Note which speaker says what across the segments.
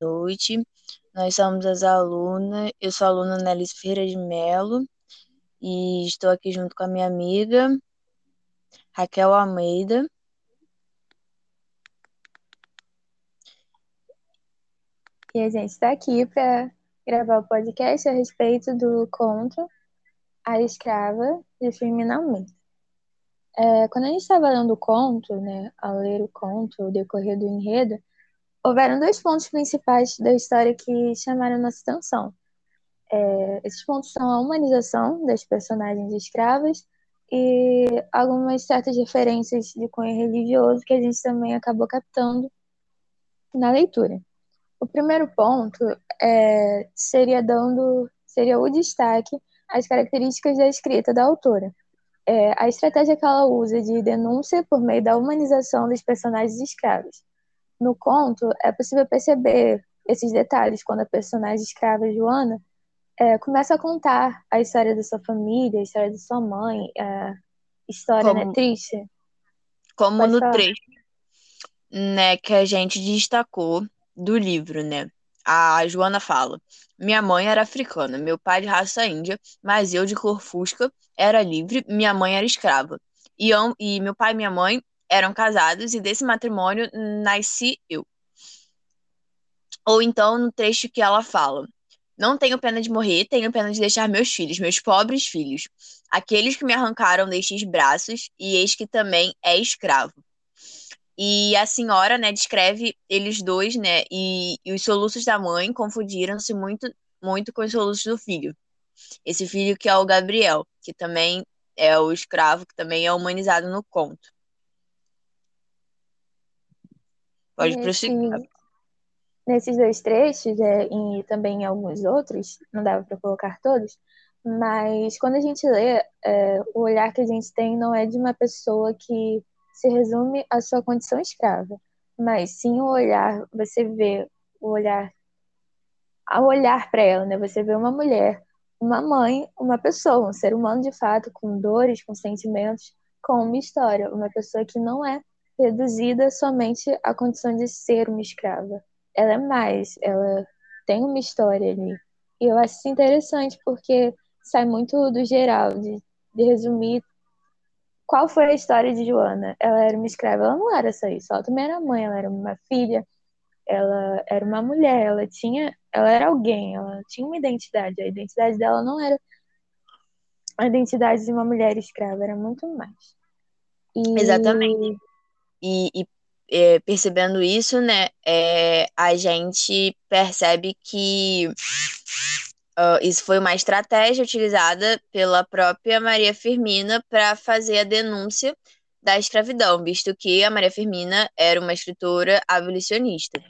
Speaker 1: noite. Nós somos as alunas. Eu sou a aluna Nelly Ferreira de Mello e estou aqui junto com a minha amiga Raquel Almeida.
Speaker 2: E a gente está aqui para gravar o podcast a respeito do conto A Escrava de Firmina. É, quando a gente estava lendo o conto, né, ao ler o conto, o decorrer do enredo, houveram dois pontos principais da história que chamaram nossa atenção. É, esses pontos são a humanização das personagens escravas e algumas certas referências de cunho religioso que a gente também acabou captando na leitura. O primeiro ponto é, seria dando seria o destaque às características da escrita da autora. É, a estratégia que ela usa de denúncia por meio da humanização dos personagens escravos. No conto, é possível perceber esses detalhes quando a personagem escrava Joana é, começa a contar a história da sua família, a história da sua mãe, a história né,
Speaker 1: Como-
Speaker 2: né, triste.
Speaker 1: Como
Speaker 2: Pode
Speaker 1: no
Speaker 2: falar.
Speaker 1: trecho, né, que a gente destacou do livro, né? A Joana fala: Minha mãe era africana, meu pai de raça índia, mas eu de cor fusca era livre, minha mãe era escrava. E, e meu pai e minha mãe eram casados e desse matrimônio nasci eu. Ou então no trecho que ela fala: Não tenho pena de morrer, tenho pena de deixar meus filhos, meus pobres filhos, aqueles que me arrancaram destes braços, e eis que também é escravo. E a senhora, né, descreve eles dois, né, e, e os soluços da mãe confundiram-se muito, muito com os soluços do filho. Esse filho que é o Gabriel, que também é o escravo, que também é humanizado no conto. Pode
Speaker 2: Nesse-
Speaker 1: prosseguir.
Speaker 2: nesses dois trechos é, e também em alguns outros, não dava para colocar todos, mas quando a gente lê, é, o olhar que a gente tem não é de uma pessoa que se resume à sua condição escrava, mas sim o olhar, você vê o olhar, ao olhar para ela, né? Você vê uma mulher, uma mãe, uma pessoa, um ser humano de fato, com dores, com sentimentos, com uma história, uma pessoa que não é reduzida somente à condição de ser uma escrava ela é mais, ela tem uma história ali. E eu acho isso interessante porque sai muito do geral, de, de resumir qual foi a história de Joana. Ela era uma escrava, ela não era só isso, ela também era mãe, ela era uma filha, ela era uma mulher, ela tinha, ela era alguém, ela tinha uma identidade. A identidade dela não era a identidade de uma mulher escrava, era muito mais. E...
Speaker 1: Exatamente. E, e é, percebendo isso, né, é, a gente percebe que uh, isso foi uma estratégia utilizada pela própria Maria Firmina para fazer a denúncia da escravidão, visto que a Maria Firmina era uma escritora abolicionista.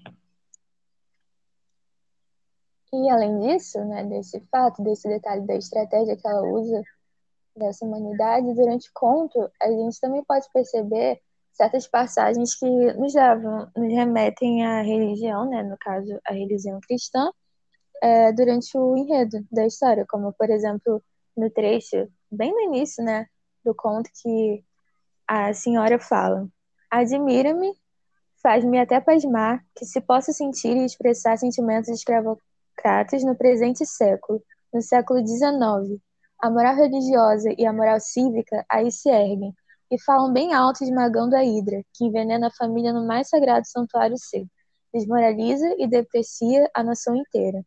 Speaker 2: E além disso, né, desse fato, desse detalhe da estratégia que ela usa dessa humanidade, durante o conto, a gente também pode perceber certas passagens que nos levam, nos remetem à religião, né, no caso, a religião cristã, é, durante o enredo da história, como, por exemplo, no trecho, bem no início, né, do conto que a senhora fala: Admira-me, faz-me até pasmar que se possa sentir e expressar sentimentos escravocratas no presente século, no século XIX. A moral religiosa e a moral cívica aí se erguem, e falam bem alto esmagando a hidra, que envenena a família no mais sagrado santuário seu, desmoraliza e deprecia a nação inteira.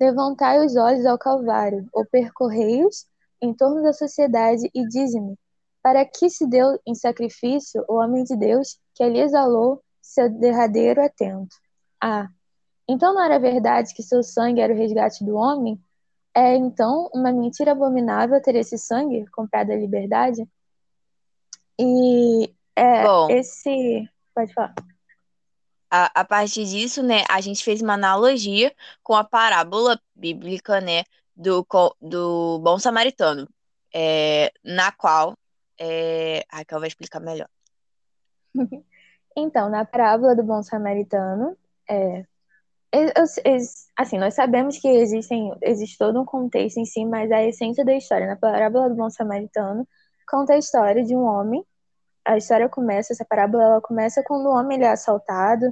Speaker 2: Levantai os olhos ao Calvário, ou percorrei-os em torno da sociedade e dize-me, para que se deu em sacrifício o homem de Deus que ali exalou seu derradeiro atento? Ah, então não era verdade que seu sangue era o resgate do homem? É então uma mentira abominável ter esse sangue comprado à liberdade? E é,
Speaker 1: Bom.
Speaker 2: esse. Pode falar.
Speaker 1: A, a partir disso, né, a gente fez uma analogia com a parábola bíblica, né, do, do bom samaritano, é, na qual é, a Raquel vai explicar melhor.
Speaker 2: Então, na parábola do bom samaritano, é, assim, nós sabemos que existem, existe todo um contexto em si, mas a essência da história, na parábola do bom samaritano, conta a história de um homem. A história começa, essa parábola ela começa quando o homem ele é assaltado,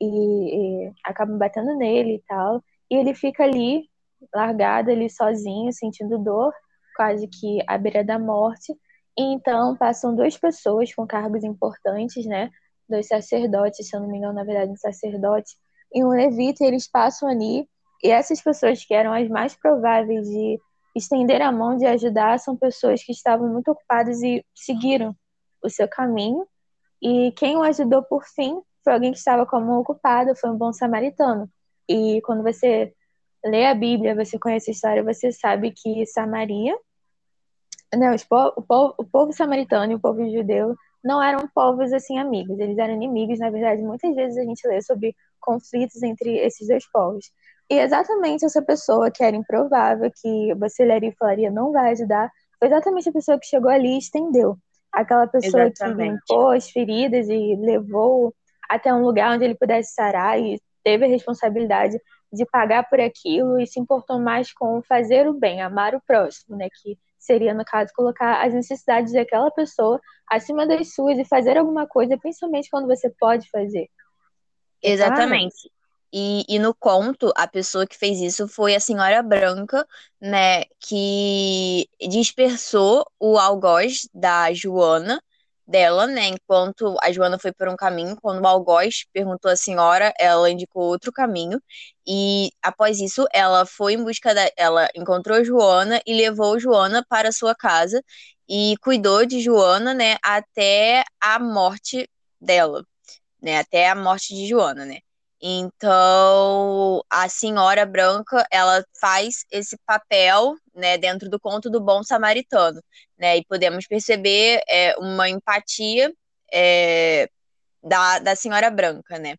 Speaker 2: e, e acabam batendo nele e tal. E ele fica ali, largado ali sozinho, sentindo dor, quase que à beira da morte. E então passam duas pessoas com cargos importantes, né? Dois sacerdotes, se eu não me engano, na verdade, um sacerdote e um levita, e eles passam ali. E essas pessoas que eram as mais prováveis de estender a mão de ajudar são pessoas que estavam muito ocupadas e seguiram o seu caminho. E quem o ajudou por fim foi alguém que estava como ocupado, foi um bom samaritano. E quando você lê a Bíblia, você conhece a história, você sabe que Samaria, né, po o, povo, o povo samaritano e o povo judeu não eram povos assim amigos, eles eram inimigos. Na verdade, muitas vezes a gente lê sobre conflitos entre esses dois povos. E exatamente essa pessoa que era improvável, que você leria e falaria não vai ajudar, foi exatamente a pessoa que chegou ali e estendeu. Aquela pessoa exatamente. que limpou as feridas e levou até um lugar onde ele pudesse sarar e teve a responsabilidade de pagar por aquilo e se importou mais com fazer o bem, amar o próximo, né? Que seria, no caso, colocar as necessidades daquela pessoa acima das suas e fazer alguma coisa, principalmente quando você pode fazer.
Speaker 1: Exatamente. E, e no conto, a pessoa que fez isso foi a senhora branca, né, que dispersou o algoz da Joana, dela, né, enquanto a Joana foi por um caminho, quando o algoz perguntou à senhora, ela indicou outro caminho, e após isso, ela foi em busca da, ela encontrou Joana e levou Joana para sua casa e cuidou de Joana, né, até a morte dela, né, até a morte de Joana, né. Então, a senhora branca, ela faz esse papel, né, dentro do conto do bom samaritano, né, e podemos perceber é, uma empatia é, da, da senhora branca, né.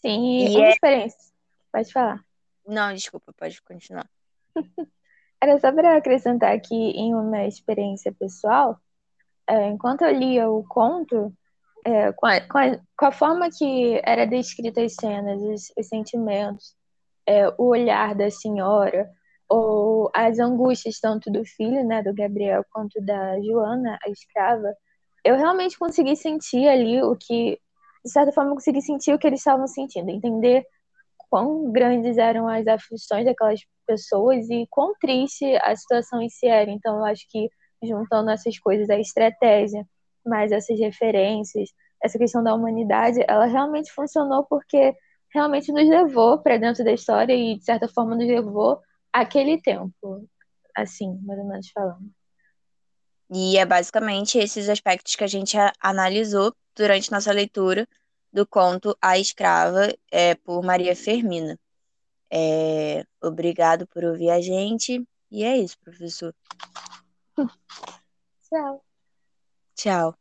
Speaker 2: Sim, e uma é... experiência. Pode falar.
Speaker 1: Não, desculpa, pode continuar.
Speaker 2: Era só para acrescentar aqui em uma experiência pessoal, é, enquanto eu lia o conto, é, com, a, com, a, com, a, forma que era descrita as cenas, os, os sentimentos, é, o olhar da senhora, ou as angústias tanto do filho, né, do Gabriel, quanto da Joana, a escrava, eu realmente consegui sentir ali o que, de certa forma, consegui sentir o que eles estavam sentindo, entender quão grandes eram as aflições daquelas pessoas e quão triste a situação em si era. Então, eu acho que juntando essas coisas, a estratégia, mais essas referências, essa questão da humanidade, ela realmente funcionou porque realmente nos levou para dentro da história e, de certa forma, nos levou àquele tempo, assim, mais ou menos falando.
Speaker 1: E é basicamente esses aspectos que a gente analisou durante nossa leitura do conto A Escrava, é, por Maria Fermina. É, obrigado por ouvir a gente. E é isso, professor.
Speaker 2: Tchau.
Speaker 1: Tchau.